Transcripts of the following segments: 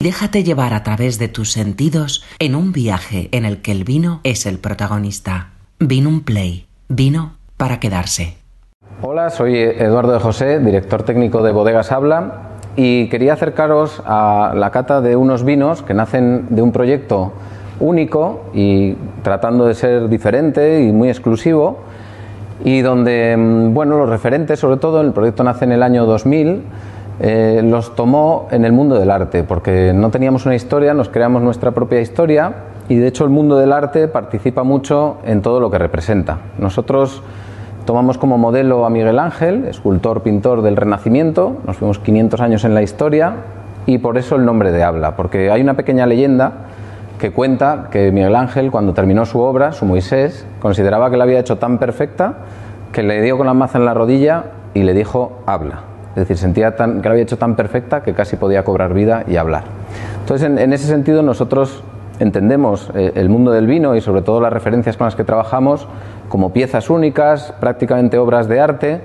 Déjate llevar a través de tus sentidos en un viaje en el que el vino es el protagonista. Vino un Play. Vino para quedarse. Hola, soy Eduardo de José, director técnico de Bodegas Habla y quería acercaros a la cata de unos vinos que nacen de un proyecto único y tratando de ser diferente y muy exclusivo y donde, mm, bueno, los referentes, sobre todo, el proyecto nace en el año 2000, eh, los tomó en el mundo del arte, porque no teníamos una historia, nos creamos nuestra propia historia y de hecho el mundo del arte participa mucho en todo lo que representa. Nosotros tomamos como modelo a Miguel Ángel, escultor, pintor del Renacimiento, nos fuimos 500 años en la historia y por eso el nombre de Habla, porque hay una pequeña leyenda que cuenta que Miguel Ángel, cuando terminó su obra, su Moisés, consideraba que la había hecho tan perfecta que le dio con la maza en la rodilla y le dijo, habla. Es decir, sentía tan, que había hecho tan perfecta que casi podía cobrar vida y hablar. Entonces, en, ese sentido, nosotros entendemos eh, el mundo del vino y sobre todo las referencias con las que trabajamos como piezas únicas, prácticamente obras de arte,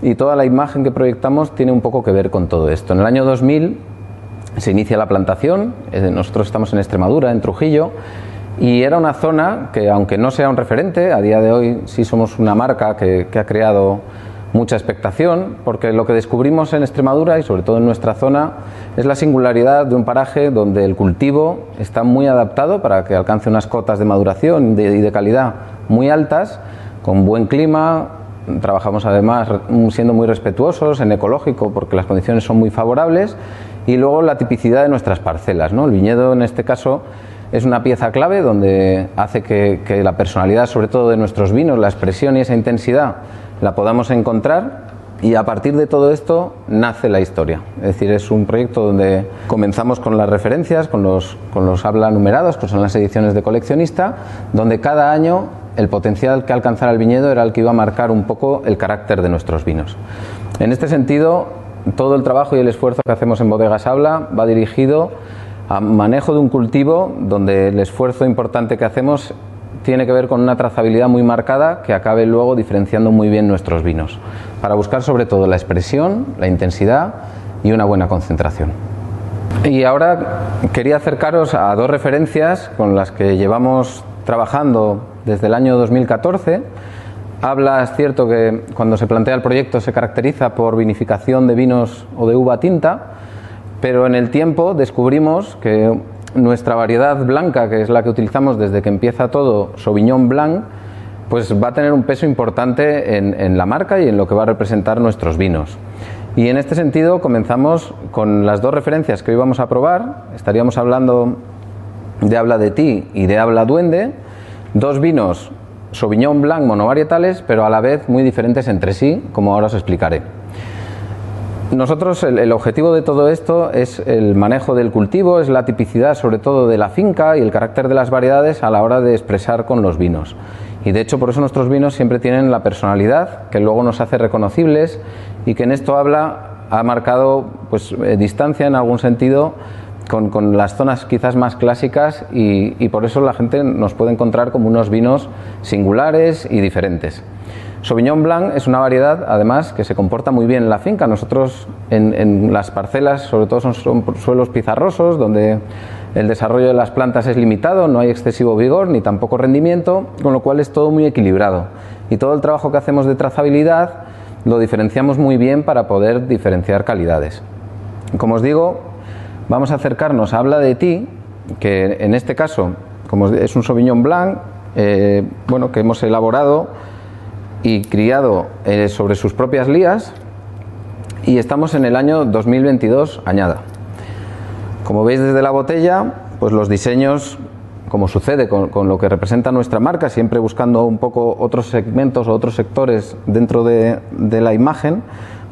y toda la imagen que proyectamos tiene un poco que ver con todo esto. En el año 2000 se inicia la plantación, eh, nosotros estamos en Extremadura, en Trujillo, y era una zona que, aunque no sea un referente, a día de hoy sí somos una marca que, ha creado mucha expectación, porque lo que descubrimos en Extremadura y sobre todo en nuestra zona es la singularidad de un paraje donde el cultivo está muy adaptado para que alcance unas cotas de maduración y de calidad muy altas, con buen clima, trabajamos además siendo muy respetuosos en ecológico porque las condiciones son muy favorables y luego la tipicidad de nuestras parcelas. ¿no? El viñedo en este caso es una pieza clave donde hace que, la personalidad, sobre todo de nuestros vinos, la expresión y esa intensidad, la podamos encontrar y a partir de todo esto nace la historia. Es decir, es un proyecto donde comenzamos con las referencias, con los, con los habla numerados, que son las ediciones de coleccionista, donde cada año el potencial que alcanzara el viñedo era el que iba a marcar un poco el carácter de nuestros vinos. En este sentido, todo el trabajo y el esfuerzo que hacemos en Bodegas Habla va dirigido a manejo de un cultivo donde el esfuerzo importante que hacemos tiene que ver con una trazabilidad muy marcada que acabe luego diferenciando muy bien nuestros vinos, para buscar sobre todo la expresión, la intensidad y una buena concentración. Y ahora quería acercaros a dos referencias con las que llevamos trabajando desde el año 2014 Habla, es cierto que cuando se plantea el proyecto se caracteriza por vinificación de vinos o de uva tinta, pero en el tiempo descubrimos que nuestra variedad blanca, que es la que utilizamos desde que empieza todo, Sauvignon Blanc, pues va a tener un peso importante en, la marca y en lo que va a representar nuestros vinos. Y en este sentido comenzamos con las dos referencias que hoy vamos a probar. Estaríamos hablando de Habla de ti y de Habla Duende, dos vinos Sauvignon Blanc monovarietales, pero a la vez muy diferentes entre sí, como ahora os explicaré. Nosotros el, objetivo de todo esto es el manejo del cultivo, es la tipicidad sobre todo de la finca y el carácter de las variedades a la hora de expresar con los vinos. Y de hecho por eso nuestros vinos siempre tienen la personalidad que luego nos hace reconocibles y que en esto habla ha marcado pues eh, distancia en algún sentido con, las zonas quizás más clásicas y, por eso la gente nos puede encontrar como unos vinos singulares y diferentes. Sauvignon Blanc es una variedad, además, que se comporta muy bien en la finca. Nosotros en, las parcelas, sobre todo son, suelos pizarrosos, donde el desarrollo de las plantas es limitado, no hay excesivo vigor ni tampoco rendimiento, con lo cual es todo muy equilibrado. Y todo el trabajo que hacemos de trazabilidad lo diferenciamos muy bien para poder diferenciar calidades. Como os digo, vamos a acercarnos a Habla de ti, que en este caso, como es un Sauvignon Blanc, eh, bueno, que hemos elaborado y criado eh, sobre sus propias lías, y estamos en el año 2022 añada. Como veis desde la botella, pues los diseños, como sucede con, lo que representa nuestra marca, siempre buscando un poco otros segmentos o otros sectores dentro de la imagen,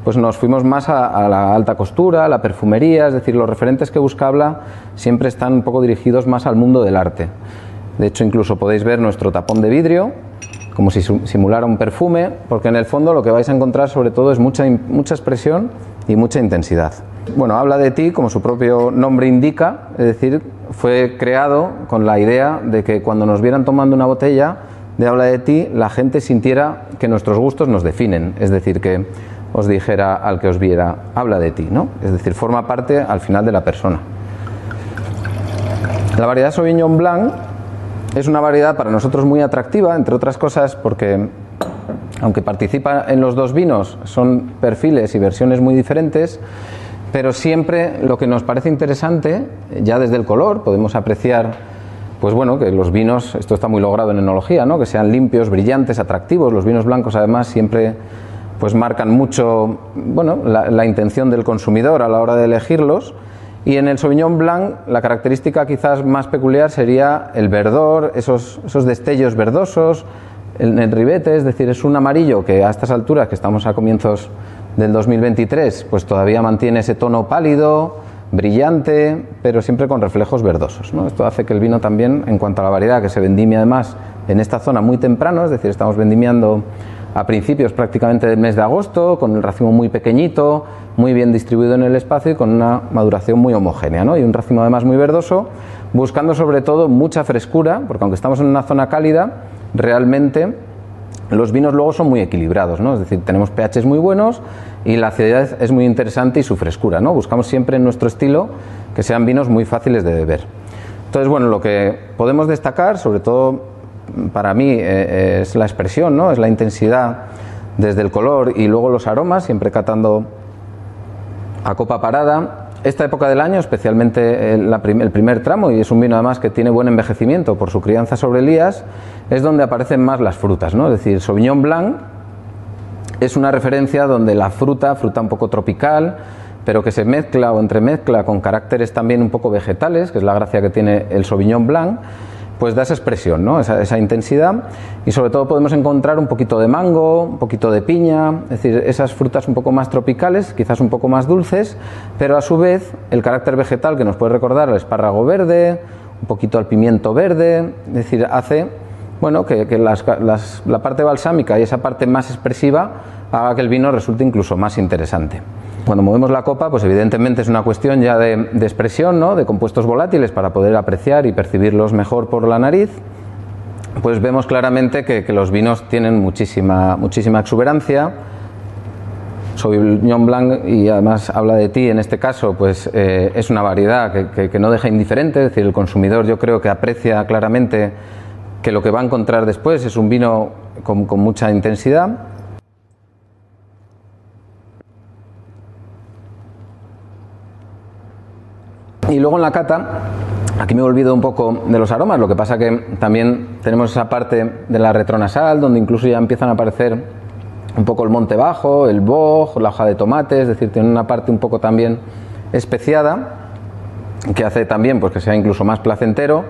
pues nos fuimos más a, la alta costura, a la perfumería, es decir, los referentes que Buscabla siempre están un poco dirigidos más al mundo del arte. De hecho, incluso podéis ver nuestro tapón de vidrio, como si simulara un perfume, porque en el fondo lo que vais a encontrar sobre todo es mucha, mucha expresión y mucha intensidad. Bueno, habla de ti, como su propio nombre indica, es decir, fue creado con la idea de que cuando nos vieran tomando una botella de habla de ti, la gente sintiera que nuestros gustos nos definen, es decir, que os dijera al que os viera, habla de ti, ¿no? Es decir, forma parte al final de la persona. La variedad Sauvignon Blanc es una variedad para nosotros muy atractiva, entre otras cosas porque aunque participa en los dos vinos, son perfiles y versiones muy diferentes, pero siempre lo que nos parece interesante, ya desde el color, podemos apreciar, pues bueno, que los vinos, esto está muy logrado en enología, ¿no? que sean limpios, brillantes, atractivos. Los vinos blancos, además, siempre pues marcan mucho, bueno, la, intención del consumidor a la hora de elegirlos. Y en el Sauvignon Blanc la característica quizás más peculiar sería el verdor, esos, esos destellos verdosos, el, el ribete, es decir, es un amarillo que a estas alturas, que estamos a comienzos del 2023, pues todavía mantiene ese tono pálido, brillante, pero siempre con reflejos verdosos. Esto hace que el vino también, en cuanto a la variedad que se vendimia además en esta zona muy temprano, es decir, estamos vendimiando a principios prácticamente del mes de agosto, con el racimo muy pequeñito, muy bien distribuido en el espacio y con una maduración muy homogénea, ¿no? y un racimo además muy verdoso, buscando sobre todo mucha frescura, porque aunque estamos en una zona cálida, realmente los vinos luego son muy equilibrados, ¿no? es decir, tenemos pHs muy buenos y la acidez es muy interesante y su frescura. ¿no? Buscamos siempre en nuestro estilo que sean vinos muy fáciles de beber. Entonces, bueno, lo que podemos destacar, sobre todo para mí, eh, es la expresión, ¿no? es la intensidad desde el color y luego los aromas, siempre catando a copa parada esta época del año, especialmente el, primer tramo, y es un vino además que tiene buen envejecimiento por su crianza sobre elías, es donde aparecen más las frutas, ¿no? Es decir, Sauvignon Blanc es una referencia donde la fruta, fruta un poco tropical, pero que se mezcla o entremezcla con caracteres también un poco vegetales, que es la gracia que tiene el Sauvignon Blanc, pues da esa expresión, ¿no? esa, intensidad y sobre todo podemos encontrar un poquito de mango, un poquito de piña, es decir, esas frutas un poco más tropicales, quizás un poco más dulces, pero a su vez el carácter vegetal que nos puede recordar al espárrago verde, un poquito al pimiento verde, es decir, hace bueno, que, la parte balsámica y esa parte más expresiva haga que el vino resulte incluso más interesante. Cuando movemos la copa, pues evidentemente es una cuestión ya de, expresión, ¿no? de compuestos volátiles para poder apreciar y percibirlos mejor por la nariz. Pues vemos claramente que, los vinos tienen muchísima, muchísima exuberancia. Sauvignon Blanc, y además habla de ti en este caso, pues eh, es una variedad que, no deja indiferente, es decir, el consumidor yo creo que aprecia claramente que lo que va a encontrar después es un vino con mucha intensidad. Y luego en la cata, aquí me he olvidado un poco de los aromas, lo que pasa que también tenemos esa parte de la retronasal, donde incluso ya empiezan a aparecer un poco el monte bajo, el boj, la hoja de tomate, es decir, tiene una parte un poco también especiada, que hace también pues, que sea incluso más placentero,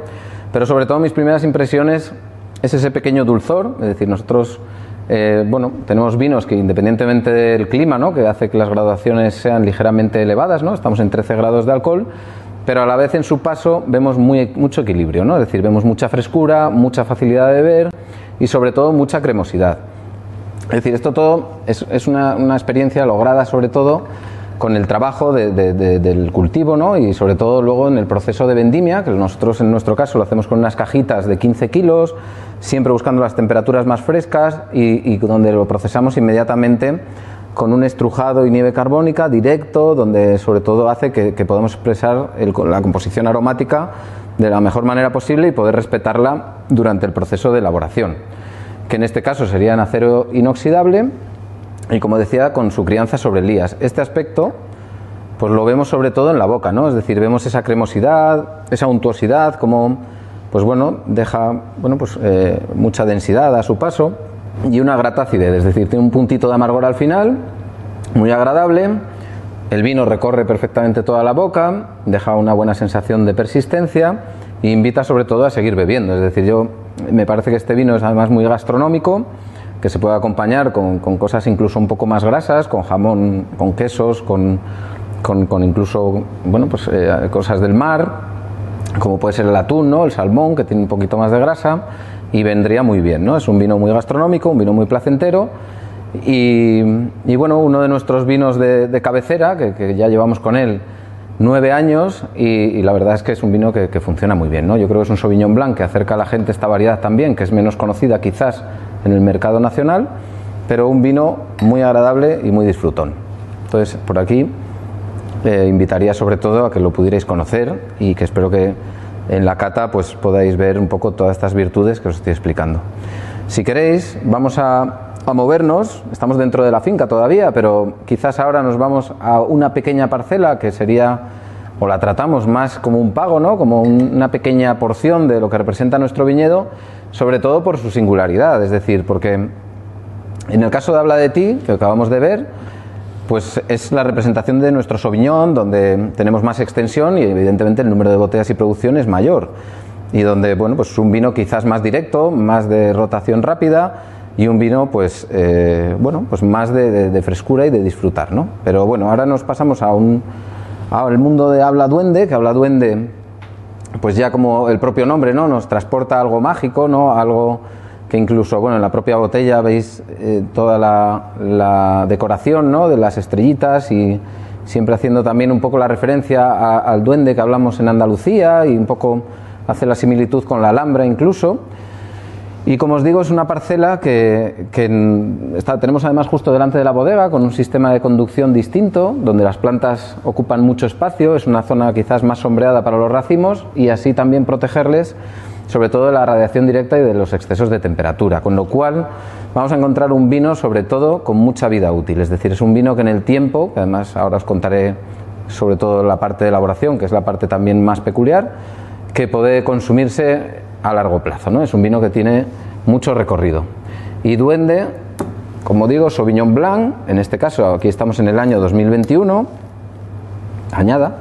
pero sobre todo mis primeras impresiones es ese pequeño dulzor, es decir, nosotros eh, bueno, tenemos vinos que independientemente del clima, ¿no? que hace que las graduaciones sean ligeramente elevadas, ¿no? estamos en 13 grados de alcohol, pero a la vez en su paso vemos muy, mucho equilibrio, ¿no? es decir, vemos mucha frescura, mucha facilidad de beber y sobre todo mucha cremosidad. Es decir, esto todo es, una, experiencia lograda sobre todo con el trabajo del cultivo ¿no? y sobre todo luego en el proceso de vendimia, que nosotros en nuestro caso lo hacemos con unas cajitas de 15 kilos, siempre buscando las temperaturas más frescas y donde lo procesamos inmediatamente con un estrujado y nieve carbónica directo, donde sobre todo hace que, podamos expresar la composición aromática de la mejor manera posible y poder respetarla durante el proceso de elaboración, que en este caso sería en acero inoxidable y como decía con su crianza sobre lías. Este aspecto pues lo vemos sobre todo en la boca, ¿no? Es decir, vemos esa cremosidad, esa untuosidad, como pues bueno, deja bueno, pues, eh, mucha densidad a su paso y una grata es decir, tiene un puntito de amargor al final, muy agradable. El vino recorre perfectamente toda la boca, deja una buena sensación de persistencia e invita sobre todo a seguir bebiendo. Es decir, yo me parece que este vino es además muy gastronómico, que se puede acompañar con, cosas incluso un poco más grasas, con jamón, con quesos, con, con, incluso bueno, pues, eh, cosas del mar, como puede ser el atún, ¿no? el salmón, que tiene un poquito más de grasa y vendría muy bien, ¿no? Es un vino muy gastronómico, un vino muy placentero y, bueno, uno de nuestros vinos de, cabecera, que, ya llevamos con él nueve años y, la verdad es que es un vino que, funciona muy bien, ¿no? Yo creo que es un Sauvignon Blanc que acerca a la gente esta variedad también, que es menos conocida quizás en el mercado nacional, pero un vino muy agradable y muy disfrutón. Entonces, por aquí eh, invitaría sobre todo a que lo pudierais conocer y que espero que en la cata pues podáis ver un poco todas estas virtudes que os estoy explicando. Si queréis, vamos a, movernos, estamos dentro de la finca todavía, pero quizás ahora nos vamos a una pequeña parcela que sería, o la tratamos más como un pago, ¿no? como una pequeña porción de lo que representa nuestro viñedo, sobre todo por su singularidad, es decir, porque en el caso de Habla de ti, que acabamos de ver, pues es la representación de nuestro Sauvignon, donde tenemos más extensión y evidentemente el número de botellas y producción es mayor. Y donde, bueno, pues es un vino quizás más directo, más de rotación rápida y un vino, pues, eh, bueno, pues más de, frescura y de disfrutar, ¿no? Pero bueno, ahora nos pasamos a un, al mundo de Habla Duende, que Habla Duende, pues ya como el propio nombre, ¿no? Nos transporta algo mágico, ¿no? Algo incluso, bueno, en la propia botella veis eh, toda la, decoración ¿no? de las estrellitas y siempre haciendo también un poco la referencia al duende que hablamos en Andalucía y un poco hace la similitud con la Alhambra incluso. Y como os digo, es una parcela que, tenemos además justo delante de la bodega, con un sistema de conducción distinto, donde las plantas ocupan mucho espacio, es una zona quizás más sombreada para los racimos y así también protegerles sobre todo de la radiación directa y de los excesos de temperatura, con lo cual vamos a encontrar un vino sobre todo con mucha vida útil, es decir, es un vino que en el tiempo, además ahora os contaré sobre todo la parte de elaboración, que es la parte también más peculiar, que puede consumirse a largo plazo, ¿no? Es un vino que tiene mucho recorrido. Y Duende, como digo, Sauvignon Blanc, en este caso aquí estamos en el año 2021, añada,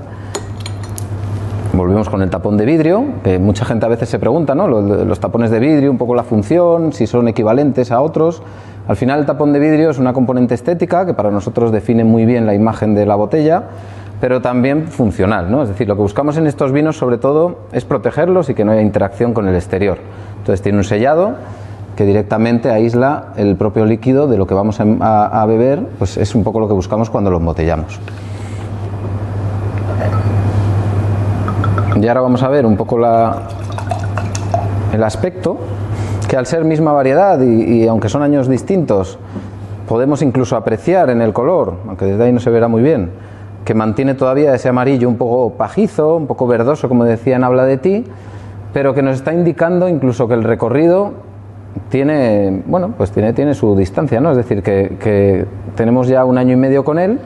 Volvemos con el tapón de vidrio, que mucha gente a veces se pregunta, ¿no? Los, tapones de vidrio, un poco la función, si son equivalentes a otros. Al final el tapón de vidrio es una componente estética que para nosotros define muy bien la imagen de la botella, pero también funcional, ¿no? Es decir, lo que buscamos en estos vinos sobre todo es protegerlos y que no haya interacción con el exterior. Entonces tiene un sellado que directamente aísla el propio líquido de lo que vamos a, a beber, pues es un poco lo que buscamos cuando lo embotellamos. Y ahora vamos a ver un poco el aspecto, que al ser misma variedad y, aunque son años distintos, podemos incluso apreciar en el color, aunque desde ahí no se verá muy bien, que mantiene todavía ese amarillo un poco pajizo, un poco verdoso, como decía en Habla de ti, pero que nos está indicando incluso que el recorrido tiene, bueno, pues tiene, tiene su distancia, ¿no? Es decir, que, que tenemos ya un año y medio con él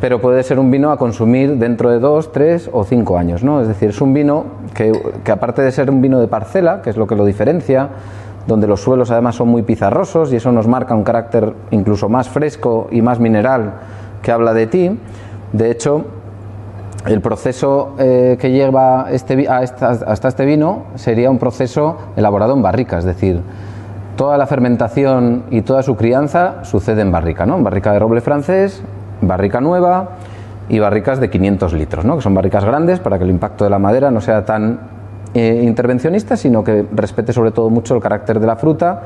pero puede ser un vino a consumir dentro de dos, tres o cinco años. ¿no? Es decir, es un vino que, aparte de ser un vino de parcela, que es lo que lo diferencia, donde los suelos además son muy pizarrosos y eso nos marca un carácter incluso más fresco y más mineral que habla de ti. De hecho, el proceso eh, que lleva este, hasta este vino sería un proceso elaborado en barrica, es decir, toda la fermentación y toda su crianza sucede en barrica, ¿no? En barrica de roble francés, barrica nueva y barricas de 500 litros, ¿no? que son barricas grandes para que el impacto de la madera no sea tan eh, intervencionista, sino que respete sobre todo mucho el carácter de la fruta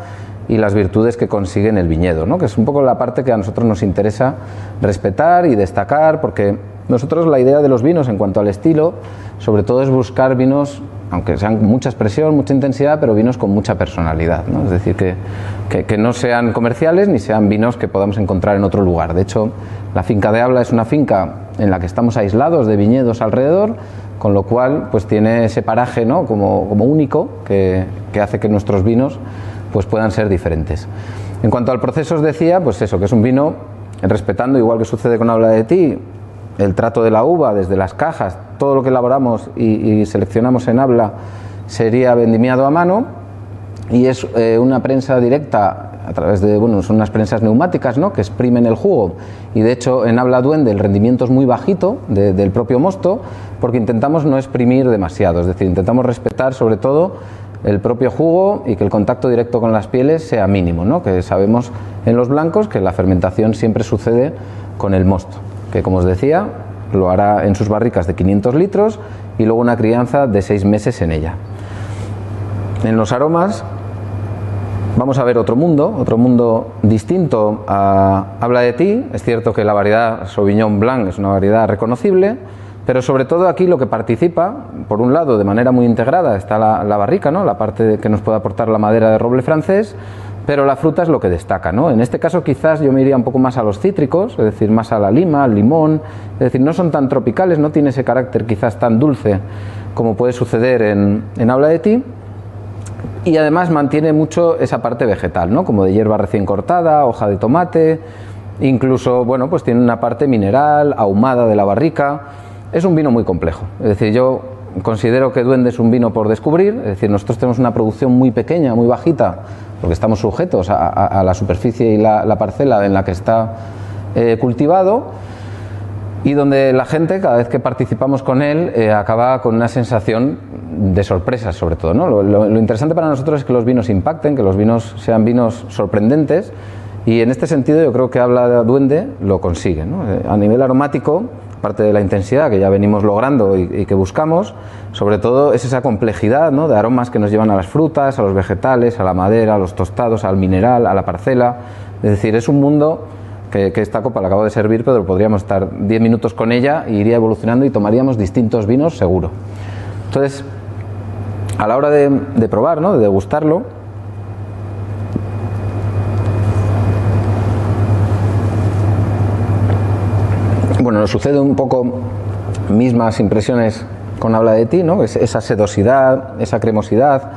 y las virtudes que consigue en el viñedo, ¿no? que es un poco la parte que a nosotros nos interesa respetar y destacar, porque nosotros la idea de los vinos en cuanto al estilo, sobre todo es buscar vinos aunque sean mucha expresión, mucha intensidad, pero vinos con mucha personalidad. ¿no? Es decir, que, que, no sean comerciales ni sean vinos que podamos encontrar en otro lugar. De hecho, la finca de Habla es una finca en la que estamos aislados de viñedos alrededor, con lo cual pues tiene ese paraje ¿no? como, como único que, que, hace que nuestros vinos pues puedan ser diferentes. En cuanto al proceso os decía, pues eso, que es un vino respetando, igual que sucede con Habla de ti, el trato de la uva desde las cajas, todo lo que elaboramos y, seleccionamos en habla sería vendimiado a mano y es eh, una prensa directa a través de, bueno, son unas prensas neumáticas ¿no? que exprimen el jugo y de hecho en habla duende el rendimiento es muy bajito del propio mosto porque intentamos no exprimir demasiado, es decir, intentamos respetar sobre todo el propio jugo y que el contacto directo con las pieles sea mínimo, ¿no? que sabemos en los blancos que la fermentación siempre sucede con el mosto que como os decía, lo hará en sus barricas de 500 litros y luego una crianza de 6 meses en ella. En los aromas vamos a ver otro mundo, otro mundo distinto a Habla de ti. Es cierto que la variedad Sauvignon Blanc es una variedad reconocible, pero sobre todo aquí lo que participa, por un lado, de manera muy integrada está la, barrica, ¿no? la parte que nos puede aportar la madera de roble francés, pero la fruta es lo que destaca. ¿no? En este caso quizás yo me iría un poco más a los cítricos, es decir, más a la lima, al limón, es decir, no son tan tropicales, no tiene ese carácter quizás tan dulce como puede suceder en, en Habla de ti, y además mantiene mucho esa parte vegetal, ¿no? como de hierba recién cortada, hoja de tomate, incluso bueno, pues tiene una parte mineral, ahumada de la barrica. Es un vino muy complejo. Es decir, yo considero que Duende es un vino por descubrir, es decir, nosotros tenemos una producción muy pequeña, muy bajita, porque estamos sujetos a, la superficie y la, parcela en la que está eh, cultivado y donde la gente, cada vez que participamos con él, eh, acaba con una sensación de sorpresa, sobre todo. ¿no? Lo, interesante para nosotros es que los vinos impacten, que los vinos sean vinos sorprendentes, y en este sentido yo creo que habla de Duende lo consigue. Eh, a nivel aromático, aparte de la intensidad que ya venimos logrando y, que buscamos, sobre todo es esa complejidad ¿no? de aromas que nos llevan a las frutas, a los vegetales, a la madera, a los tostados, al mineral, a la parcela. Es decir, es un mundo que, esta copa la acabo de servir, pero podríamos estar 10 minutos con ella y iría evolucionando y tomaríamos distintos vinos seguro. Entonces, a la hora de, probar, ¿no? de degustarlo, bueno, sucede un poco mismas impresiones con habla de ti, ¿no? esa sedosidad, esa cremosidad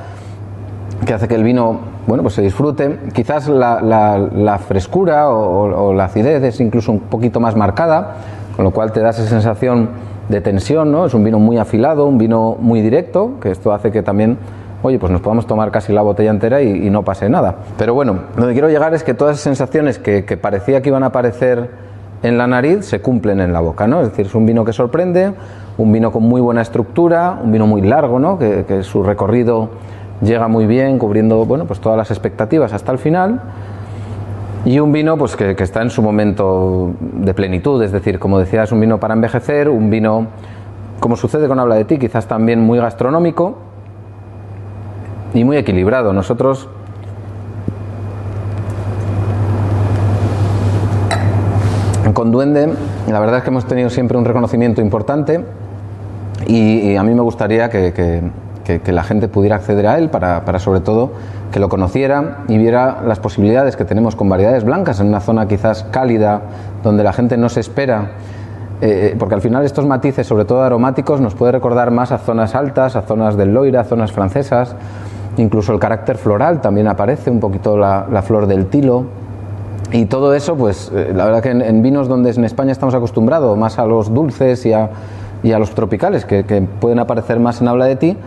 que hace que el vino bueno, pues se disfrute. Quizás la, frescura o, la acidez es incluso un poquito más marcada, con lo cual te da esa sensación de tensión, ¿no? Es un vino muy afilado, un vino muy directo, que esto hace que también, oye, pues nos podamos tomar casi la botella entera y, no pase nada. Pero bueno, donde quiero llegar es que todas esas sensaciones que, parecía que iban a aparecer en la nariz se cumplen en la boca, ¿no? Es decir, es un vino que sorprende, un vino con muy buena estructura, un vino muy largo, ¿no? Que, que su recorrido llega muy bien, cubriendo bueno, pues todas las expectativas hasta el final. Y un vino pues, que, está en su momento de plenitud, es decir, como decía, es un vino para envejecer, un vino, como sucede con Habla de ti, quizás también muy gastronómico y muy equilibrado. Nosotros con Duende, la verdad es que hemos tenido siempre un reconocimiento importante y, a mí me gustaría que la gente pudiera acceder a él para, sobre todo que lo conociera y viera las posibilidades que tenemos con variedades blancas en una zona quizás cálida donde la gente no se espera. Eh, porque al final estos matices, sobre todo aromáticos, nos puede recordar más a zonas altas, a zonas del Loira, a zonas francesas, incluso el carácter floral también aparece, un poquito la, flor del tilo. Y todo eso, pues eh, la verdad que en, vinos donde en España estamos acostumbrados más a los dulces y a, y a los tropicales, que, pueden aparecer más en habla de ti,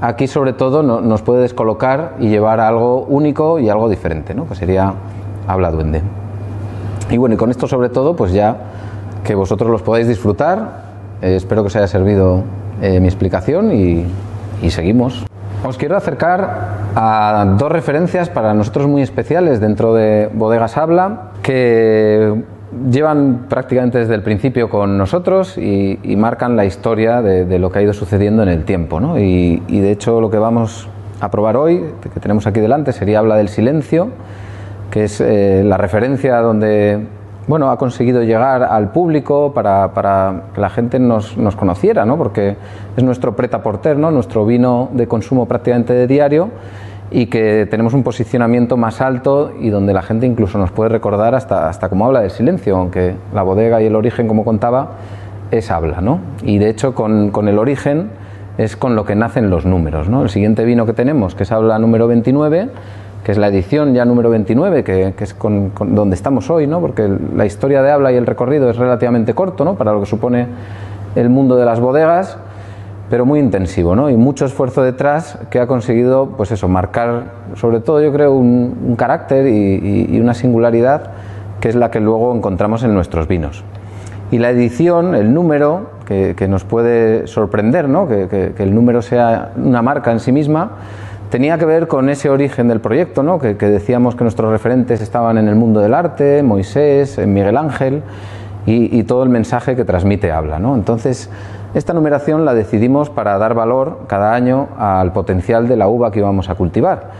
aquí sobre todo nos puede descolocar y llevar a algo único y algo diferente, ¿no? que sería habla duende. Y bueno, y con esto sobre todo, pues ya que vosotros los podáis disfrutar, eh, espero que os haya servido eh, mi explicación y, y seguimos. Os quiero acercar a dos referencias para nosotros muy especiales dentro de Bodegas Habla, que llevan prácticamente desde el principio con nosotros y, marcan la historia de, lo que ha ido sucediendo en el tiempo. ¿no? Y, de hecho lo que vamos a probar hoy, que tenemos aquí delante, sería Habla del Silencio, que es eh, la referencia donde bueno, ha conseguido llegar al público para, para que la gente nos, nos, conociera, ¿no? porque es nuestro preta porter, ¿no? nuestro vino de consumo prácticamente de diario y que tenemos un posicionamiento más alto y donde la gente incluso nos puede recordar hasta, hasta como habla del silencio, aunque la bodega y el origen, como contaba, es habla. ¿no? Y de hecho con, con el origen es con lo que nacen los números. ¿no? El siguiente vino que tenemos, que es habla número 29, que es la edición ya número 29, que, es con, donde estamos hoy, ¿no? porque la historia de habla y el recorrido es relativamente corto ¿no? para lo que supone el mundo de las bodegas pero muy intensivo, ¿no? Y mucho esfuerzo detrás que ha conseguido, pues eso, marcar, sobre todo yo creo, un, carácter y, una singularidad que es la que luego encontramos en nuestros vinos. Y la edición, el número, que, nos puede sorprender, ¿no? Que, el número sea una marca en sí misma, tenía que ver con ese origen del proyecto, ¿no? Que, decíamos que nuestros referentes estaban en el mundo del arte, Moisés, Miguel Ángel, y, todo el mensaje que transmite habla, ¿no? Entonces, esta numeración la decidimos para dar valor cada año al potencial de la uva que íbamos a cultivar.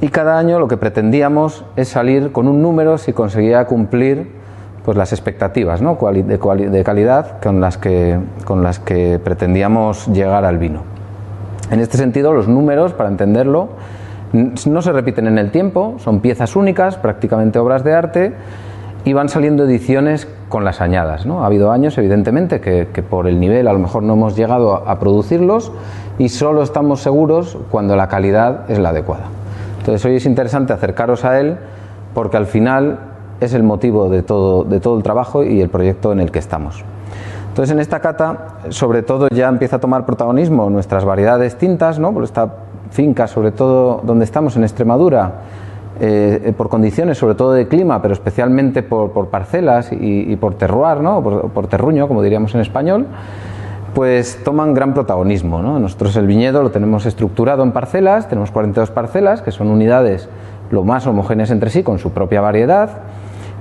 Y cada año lo que pretendíamos es salir con un número si conseguía cumplir pues, las expectativas ¿no? de, calidad con las, que, con las que pretendíamos llegar al vino. En este sentido, los números, para entenderlo, No se repiten en el tiempo, son piezas únicas, prácticamente obras de arte, y van saliendo ediciones con las añadas. ¿no? Ha habido años, evidentemente, que, por el nivel a lo mejor no hemos llegado a, producirlos y solo estamos seguros cuando la calidad es la adecuada. Entonces hoy es interesante acercaros a él porque al final es el motivo de todo, de todo el trabajo y el proyecto en el que estamos. Entonces en esta cata, sobre todo ya empieza a tomar protagonismo nuestras variedades tintas, ¿no? por esta finca, sobre todo donde estamos en Extremadura, eh, por condiciones, sobre todo de clima, pero especialmente por, parcelas y, por terroir, ¿no? por, terruño, como diríamos en español, pues toman gran protagonismo. ¿no? Nosotros el viñedo lo tenemos estructurado en parcelas, tenemos 42 parcelas, que son unidades lo más homogéneas entre sí, con su propia variedad.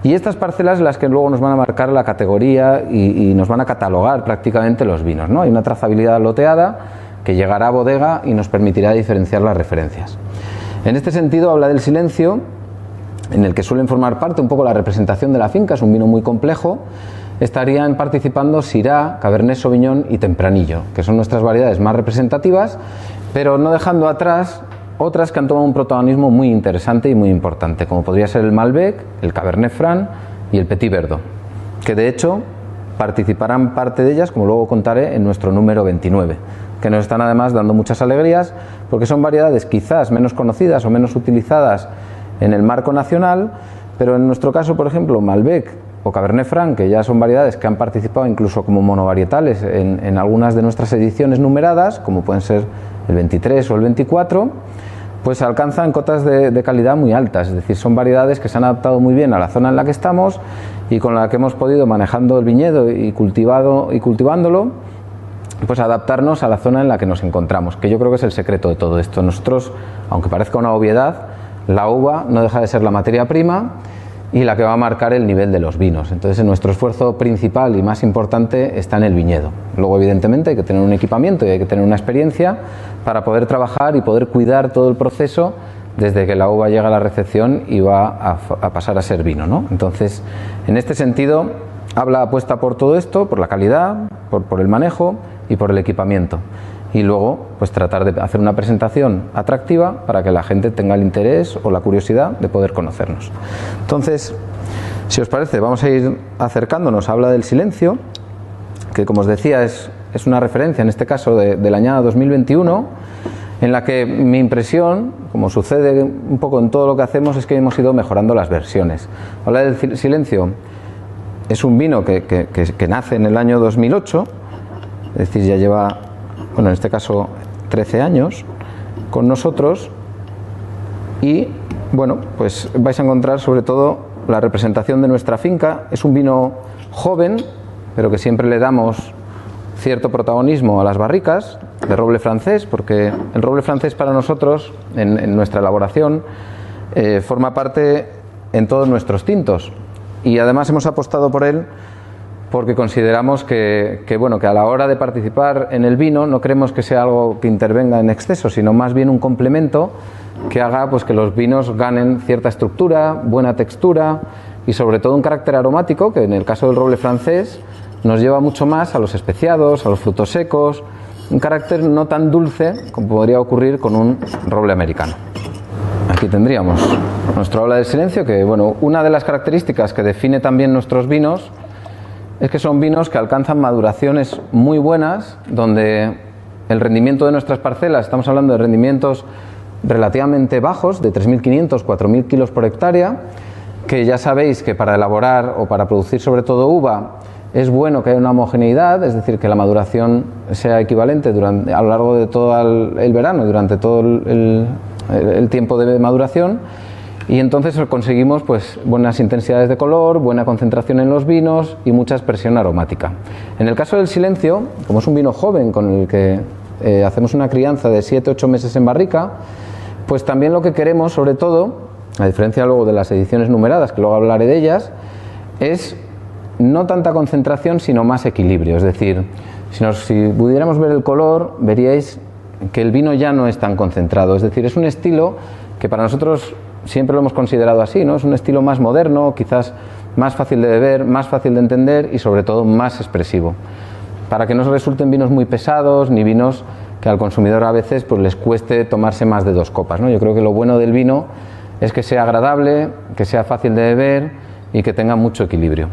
Y estas parcelas las que luego nos van a marcar la categoría y, nos van a catalogar prácticamente los vinos. ¿no? Hay una trazabilidad loteada que llegará a bodega y nos permitirá diferenciar las referencias. En este sentido habla del silencio, en el que suelen formar parte un poco la representación de la finca, es un vino muy complejo, estarían participando Syrah, Cabernet Sauvignon y Tempranillo, que son nuestras variedades más representativas, pero no dejando atrás otras que han tomado un protagonismo muy interesante y muy importante, como podría ser el Malbec, el Cabernet Franc y el Petit Verdot, que de hecho participarán parte de ellas, como luego contaré, en nuestro número 29 que nos están además dando muchas alegrías porque son variedades quizás menos conocidas o menos utilizadas en el marco nacional, pero en nuestro caso, por ejemplo, Malbec o Cabernet Franc, que ya son variedades que han participado incluso como monovarietales en, algunas de nuestras ediciones numeradas, como pueden ser el 23 o el 24, pues alcanzan cotas de, de, calidad muy altas, es decir, son variedades que se han adaptado muy bien a la zona en la que estamos y con la que hemos podido manejando el viñedo y cultivado y cultivándolo pues adaptarnos a la zona en la que nos encontramos, que yo creo que es el secreto de todo esto. Nosotros, aunque parezca una obviedad, la uva no deja de ser la materia prima y la que va a marcar el nivel de los vinos. Entonces, nuestro esfuerzo principal y más importante está en el viñedo. Luego, evidentemente, hay que tener un equipamiento y hay que tener una experiencia para poder trabajar y poder cuidar todo el proceso desde que la uva llega a la recepción y va a, pasar a ser vino. ¿no? Entonces, en este sentido, habla apuesta por todo esto, por la calidad, por, por el manejo y por el equipamiento. Y luego, pues tratar de hacer una presentación atractiva para que la gente tenga el interés o la curiosidad de poder conocernos. Entonces, si os parece, vamos a ir acercándonos. Habla del silencio, que como os decía es, es una referencia, en este caso, de, añada 2021, en la que mi impresión, como sucede un poco en todo lo que hacemos, es que hemos ido mejorando las versiones. Habla del silencio. Es un vino que, que, que, que nace en el año 2008 es decir, ya lleva, bueno, en este caso 13 años con nosotros y bueno, pues vais a encontrar sobre todo la representación de nuestra finca. Es un vino joven, pero que siempre le damos cierto protagonismo a las barricas de roble francés, porque el roble francés para nosotros, en, nuestra elaboración, eh, forma parte en todos nuestros tintos. Y además hemos apostado por él porque consideramos que, bueno, que a la hora de participar en el vino no creemos que sea algo que intervenga en exceso, sino más bien un complemento que haga pues, que los vinos ganen cierta estructura, buena textura y sobre todo un carácter aromático que en el caso del roble francés nos lleva mucho más a los especiados, a los frutos secos, un carácter no tan dulce como podría ocurrir con un roble americano. Aquí tendríamos nuestro habla del silencio, que bueno, una de las características que define también nuestros vinos es que son vinos que alcanzan maduraciones muy buenas, donde el rendimiento de nuestras parcelas, estamos hablando de rendimientos relativamente bajos, de 3.500, 4.000 kilos por hectárea, que ya sabéis que para elaborar o para producir sobre todo uva es bueno que haya una homogeneidad, es decir, que la maduración sea equivalente durante, a lo largo de todo el, verano, durante todo el, el tiempo de maduración y entonces conseguimos pues, buenas intensidades de color, buena concentración en los vinos y mucha expresión aromática. En el caso del silencio, como es un vino joven con el que eh, hacemos una crianza de 7-8 meses en barrica, pues también lo que queremos, sobre todo, a diferencia luego de las ediciones numeradas, que luego hablaré de ellas, es no tanta concentración, sino más equilibrio. Es decir, si, si pudiéramos ver el color, veríais que el vino ya no es tan concentrado. Es decir, es un estilo que para nosotros siempre lo hemos considerado así, ¿no? Es un estilo más moderno, quizás más fácil de beber, más fácil de entender y sobre todo más expresivo. Para que no resulten vinos muy pesados ni vinos que al consumidor a veces pues les cueste tomarse más de dos copas. ¿no? Yo creo que lo bueno del vino es que sea agradable, que sea fácil de beber y que tenga mucho equilibrio.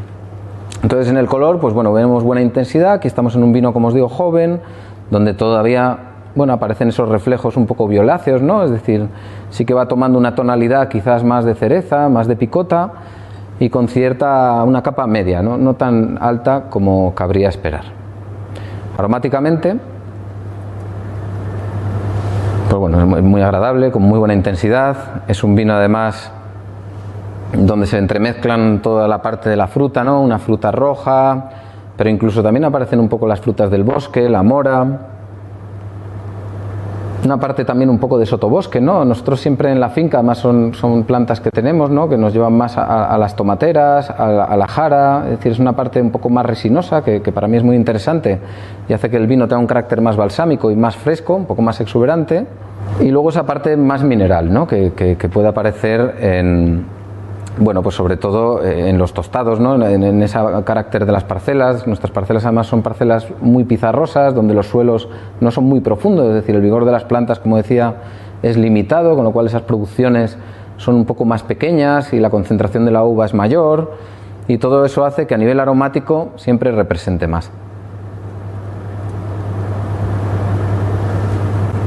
Entonces en el color, pues bueno, vemos buena intensidad, aquí estamos en un vino, como os digo, joven, donde todavía, bueno, aparecen esos reflejos un poco violáceos, ¿no? Es decir, sí que va tomando una tonalidad quizás más de cereza, más de picota y con cierta, una capa media, no, no tan alta como cabría esperar. Aromáticamente, pues bueno, es muy agradable, con muy buena intensidad, es un vino además donde se entremezclan toda la parte de la fruta, ¿no? Una fruta roja, pero incluso también aparecen un poco las frutas del bosque, la mora, una parte también un poco de sotobosque, ¿no? Nosotros siempre en la finca, además son, son plantas que tenemos, ¿no? Que nos llevan más a, las tomateras, a la, jara, es decir, es una parte un poco más resinosa que, para mí es muy interesante y hace que el vino tenga un carácter más balsámico y más fresco, un poco más exuberante. Y luego esa parte más mineral, ¿no? Que, que puede aparecer en, bueno, pues sobre todo eh, en los tostados, ¿no? en, ese carácter de las parcelas. Nuestras parcelas además son parcelas muy pizarrosas, donde los suelos no son muy profundos, es decir, el vigor de las plantas, como decía, es limitado, con lo cual esas producciones son un poco más pequeñas y la concentración de la uva es mayor y todo eso hace que a nivel aromático siempre represente más.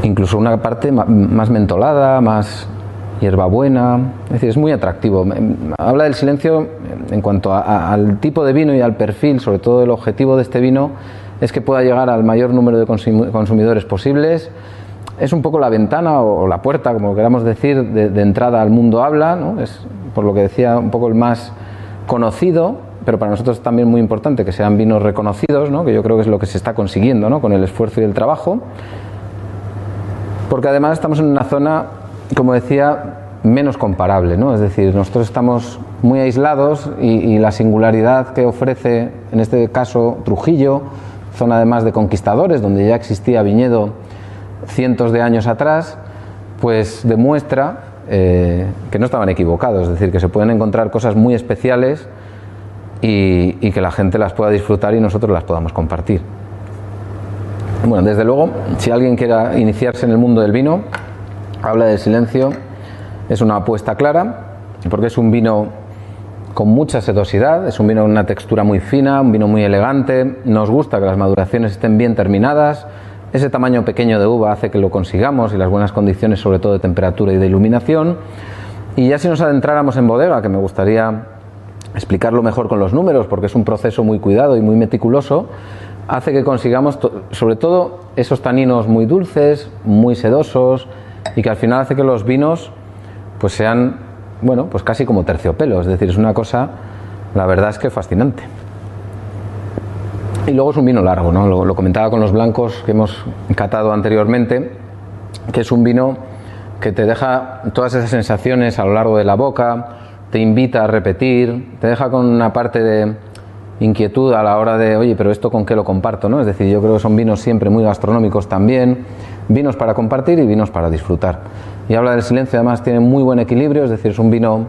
Incluso una parte más mentolada, más, hierbabuena, es decir, es muy atractivo. Habla del silencio en cuanto al tipo de vino y al perfil, sobre todo el objetivo de este vino es que pueda llegar al mayor número de consumidores posibles. Es un poco la ventana o la puerta, como queramos decir, de, entrada al mundo habla, es por lo que decía un poco el más conocido, pero para nosotros también muy importante que sean vinos reconocidos, ¿no? que yo creo que es lo que se está consiguiendo ¿no? con el esfuerzo y el trabajo, porque además estamos en una zona como decía, menos comparable, ¿no? Es decir, nosotros estamos muy aislados y, la singularidad que ofrece, en este caso, Trujillo, zona además de conquistadores, donde ya existía viñedo cientos de años atrás, pues demuestra eh, que no estaban equivocados, es decir, que se pueden encontrar cosas muy especiales y, y que la gente las pueda disfrutar y nosotros las podamos compartir. Bueno, desde luego, si alguien quiera iniciarse en el mundo del vino, habla del silencio, es una apuesta clara, porque es un vino con mucha sedosidad, es un vino con una textura muy fina, un vino muy elegante, nos gusta que las maduraciones estén bien terminadas, ese tamaño pequeño de uva hace que lo consigamos y las buenas condiciones sobre todo de temperatura y de iluminación. Y ya si nos adentráramos en bodega, que me gustaría explicarlo mejor con los números, porque es un proceso muy cuidado y muy meticuloso, hace que consigamos sobre todo esos taninos muy dulces, muy sedosos, y que al final hace que los vinos pues sean, bueno, pues casi como terciopelo, es decir, es una cosa, la verdad es que fascinante. Y luego es un vino largo, ¿no? Lo, comentaba con los blancos que hemos catado anteriormente, que es un vino que te deja todas esas sensaciones a lo largo de la boca, te invita a repetir, te deja con una parte de inquietud a la hora de, oye, pero esto con qué lo comparto, ¿no? Es decir, yo creo que son vinos siempre muy gastronómicos también, vinos para compartir y vinos para disfrutar. Y habla del silencio, además tiene muy buen equilibrio, es decir, es un vino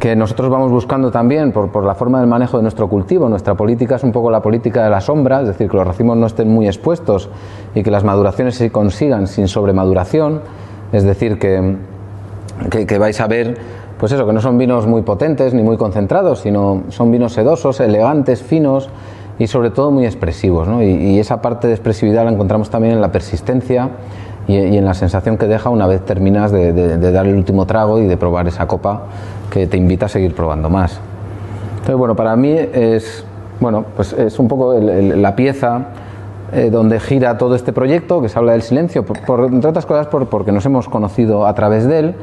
que nosotros vamos buscando también por, por, la forma del manejo de nuestro cultivo. Nuestra política es un poco la política de la sombra, es decir, que los racimos no estén muy expuestos y que las maduraciones se consigan sin sobremaduración, es decir, que, que, vais a ver, pues eso, que no son vinos muy potentes ni muy concentrados, sino son vinos sedosos, elegantes, finos, y sobre todo muy expresivos. ¿no? Y, esa parte de expresividad la encontramos también en la persistencia y, en la sensación que deja una vez terminas de, dar el último trago y de probar esa copa que te invita a seguir probando más. Entonces, bueno, para mí es, bueno, pues es un poco la pieza eh, donde gira todo este proyecto, que se habla del silencio, por, entre otras cosas por, porque nos hemos conocido a través de él,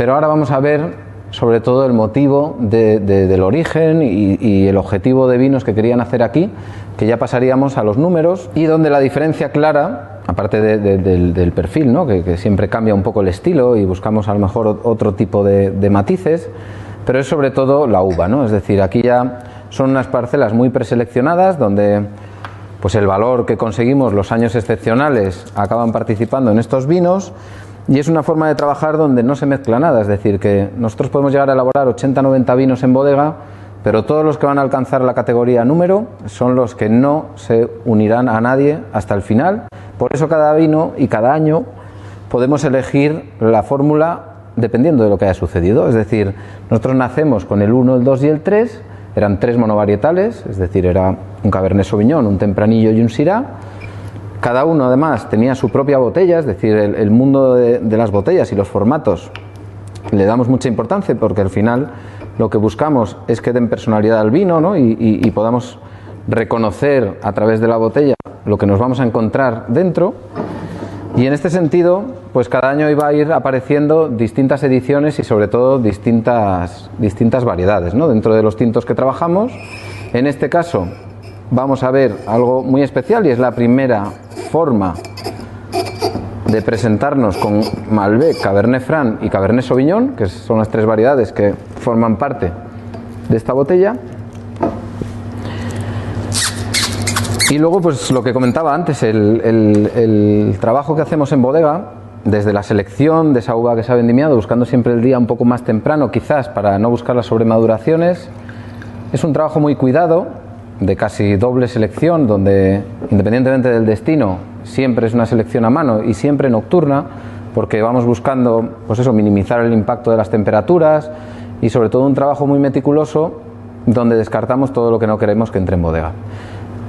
pero ahora vamos a ver sobre todo el motivo del origen y, el objetivo de vinos que querían hacer aquí, que ya pasaríamos a los números y donde la diferencia clara, aparte del, perfil, ¿no? que, siempre cambia un poco el estilo y buscamos a lo mejor otro tipo de, matices, pero es sobre todo la uva, ¿no? es decir, aquí ya son unas parcelas muy preseleccionadas donde pues el valor que conseguimos los años excepcionales acaban participando en estos vinos y es una forma de trabajar donde no se mezcla nada, es decir, que nosotros podemos llegar a elaborar 80-90 vinos en bodega, pero todos los que van a alcanzar la categoría número son los que no se unirán a nadie hasta el final, Por eso cada vino y cada año podemos elegir la fórmula dependiendo de lo que haya sucedido. Es decir, nosotros nacemos con el 1, el 2 y el 3, eran tres monovarietales, es decir, era un Cabernet Sauvignon, un Tempranillo y un Syrah. Cada uno además tenía su propia botella, es decir, el, mundo de, las botellas y los formatos le damos mucha importancia porque al final lo que buscamos es que den personalidad al vino ¿no? y podamos reconocer a través de la botella lo que nos vamos a encontrar dentro. Y en este sentido, pues cada año iba a ir apareciendo distintas ediciones y sobre todo distintas, distintas variedades ¿no? dentro de los tintos que trabajamos. En este caso vamos a ver algo muy especial y es la primera forma de presentarnos con Malbec, Cabernet Franc y Cabernet Sauvignon, que son las tres variedades que forman parte de esta botella. Y luego, pues lo que comentaba antes, el, trabajo que hacemos en bodega, desde la selección de esa uva que se ha vendimiado, buscando siempre el día un poco más temprano, quizás para no buscar las sobremaduraciones, es un trabajo muy cuidado, de casi doble selección, donde independientemente del destino, siempre es una selección a mano y siempre nocturna, porque vamos buscando, pues eso, minimizar el impacto de las temperaturas y sobre todo un trabajo muy meticuloso donde descartamos todo lo que no queremos que entre en bodega.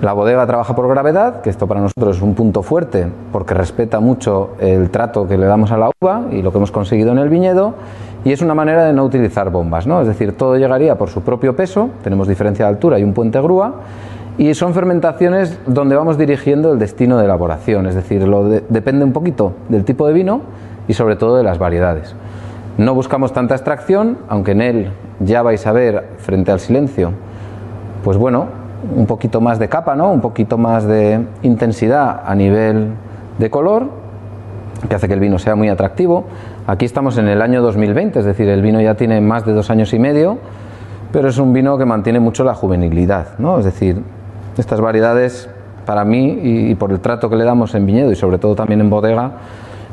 La bodega trabaja por gravedad, que esto para nosotros es un punto fuerte porque respeta mucho el trato que le damos a la uva y lo que hemos conseguido en el viñedo y es una manera de no utilizar bombas, ¿no? Es decir, todo llegaría por su propio peso, tenemos diferencia de altura y un puente grúa y son fermentaciones donde vamos dirigiendo el destino de elaboración, es decir, lo depende un poquito del tipo de vino y sobre todo de las variedades. No buscamos tanta extracción, aunque en él ya vais a ver frente al silencio, pues bueno, un poquito más de capa, ¿no? un poquito más de intensidad a nivel de color, que hace que el vino sea muy atractivo. Aquí estamos en el año 2020, es decir, el vino ya tiene más de dos años y medio, pero es un vino que mantiene mucho la juvenilidad, ¿no? es decir, estas variedades para mí y, por el trato que le damos en viñedo y sobre todo también en bodega,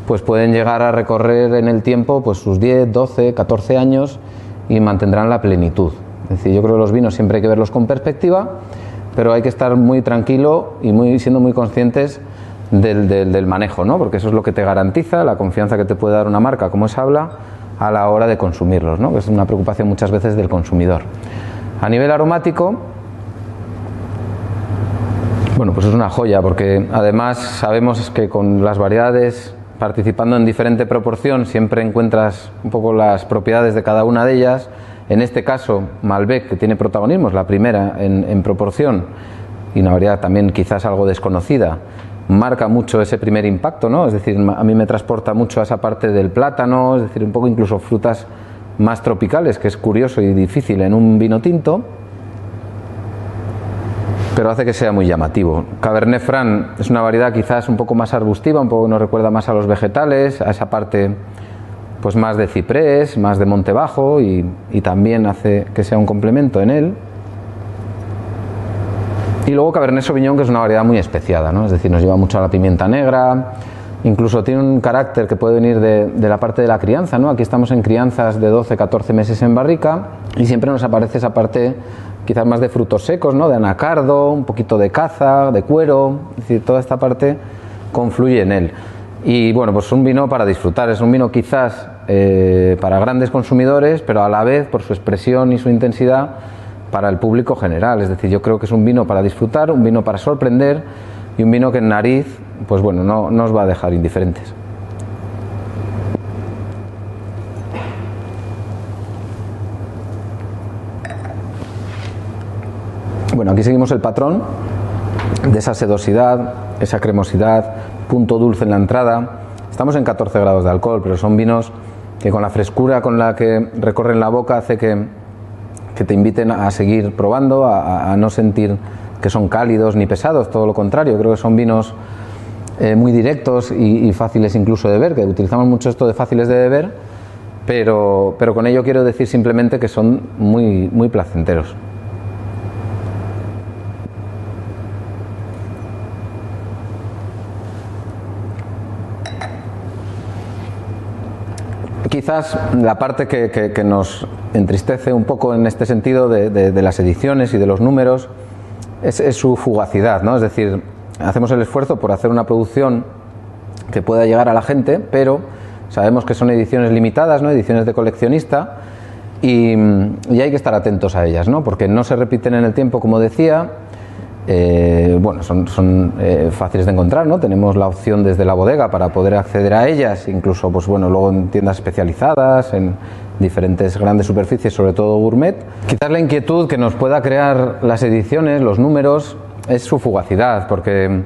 pues pueden llegar a recorrer en el tiempo pues sus 10, 12, 14 años y mantendrán la plenitud. Es decir, yo creo que los vinos siempre hay que verlos con perspectiva, pero hay que estar muy tranquilo y muy, siendo muy conscientes del, manejo, ¿no? porque eso es lo que te garantiza la confianza que te puede dar una marca como es Habla a la hora de consumirlos, ¿no? que es una preocupación muchas veces del consumidor. A nivel aromático, bueno, pues es una joya, porque además sabemos que con las variedades participando en diferente proporción siempre encuentras un poco las propiedades de cada una de ellas en este caso, Malbec, que tiene protagonismo, la primera en, proporción, y una variedad también quizás algo desconocida, marca mucho ese primer impacto, ¿no? Es decir, a mí me transporta mucho a esa parte del plátano, es decir, un poco incluso frutas más tropicales, que es curioso y difícil en un vino tinto, pero hace que sea muy llamativo. Cabernet Franc es una variedad quizás un poco más arbustiva, un poco nos recuerda más a los vegetales, a esa parte pues más de ciprés, más de monte bajo y, también hace que sea un complemento en él. Y luego Cabernet Sauvignon, que es una variedad muy especiada, ¿no? es decir, nos lleva mucho a la pimienta negra, incluso tiene un carácter que puede venir de, la parte de la crianza, ¿no? Aquí estamos en crianzas de 12, 14 meses en barrica y siempre nos aparece esa parte quizás más de frutos secos, ¿no? De anacardo, un poquito de caza, de cuero, es decir, toda esta parte confluye en él. Y bueno, pues un vino para disfrutar, es un vino quizás eh, para grandes consumidores, pero a la vez por su expresión y su intensidad para el público general. Es decir, yo creo que es un vino para disfrutar, un vino para sorprender y un vino que en nariz, pues bueno, no, no os va a dejar indiferentes. Bueno, aquí seguimos el patrón de esa sedosidad, esa cremosidad, punto dulce en la entrada. Estamos en 14 grados de alcohol, pero son vinos que con la frescura con la que recorren la boca hace que, que te inviten a seguir probando, a, no sentir que son cálidos ni pesados, todo lo contrario, creo que son vinos eh, muy directos y, fáciles incluso de ver, que utilizamos mucho esto de fáciles de beber, pero, pero con ello quiero decir simplemente que son muy, muy placenteros. Quizás la parte que, nos entristece un poco en este sentido de, las ediciones y de los números es, su fugacidad, ¿no? Es decir, hacemos el esfuerzo por hacer una producción que pueda llegar a la gente, pero sabemos que son ediciones limitadas, ¿no? ediciones de coleccionista, y, hay que estar atentos a ellas, ¿no? porque no se repiten en el tiempo, como decía, eh, bueno, son, eh, fáciles de encontrar, ¿no? Tenemos la opción desde la bodega para poder acceder a ellas, incluso, pues bueno, luego en tiendas especializadas, en diferentes grandes superficies, sobre todo gourmet. Quizás la inquietud que nos pueda crear las ediciones, los números, es su fugacidad, porque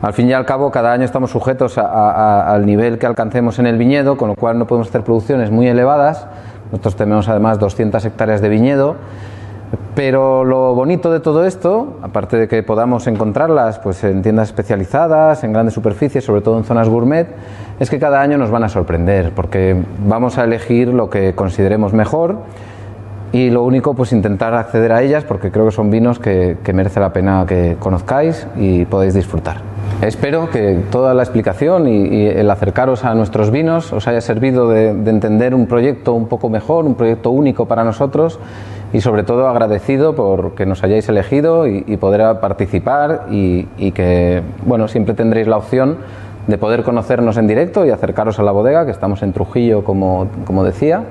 al fin y al cabo cada año estamos sujetos al nivel que alcancemos en el viñedo, con lo cual no podemos hacer producciones muy elevadas. Nosotros tenemos además 200 hectáreas de viñedo pero lo bonito de todo esto, aparte de que podamos encontrarlas pues, en tiendas especializadas, en grandes superficies, sobre todo en zonas gourmet, es que cada año nos van a sorprender, porque vamos a elegir lo que consideremos mejor y lo único pues intentar acceder a ellas porque creo que son vinos que, merece la pena que conozcáis y podáis disfrutar. Espero que toda la explicación y, el acercaros a nuestros vinos os haya servido de entender un proyecto un poco mejor, un proyecto único para nosotros y sobre todo agradecido por que nos hayáis elegido y, poder participar y, que, bueno, siempre tendréis la opción de poder conocernos en directo y acercaros a la bodega, que estamos en Trujillo, como, como decía.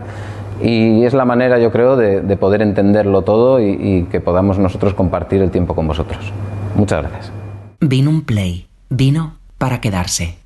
Y es la manera, yo creo, de, de poder entenderlo todo y, y, que podamos nosotros compartir el tiempo con vosotros. Muchas gracias. Vino un play. Vino para quedarse.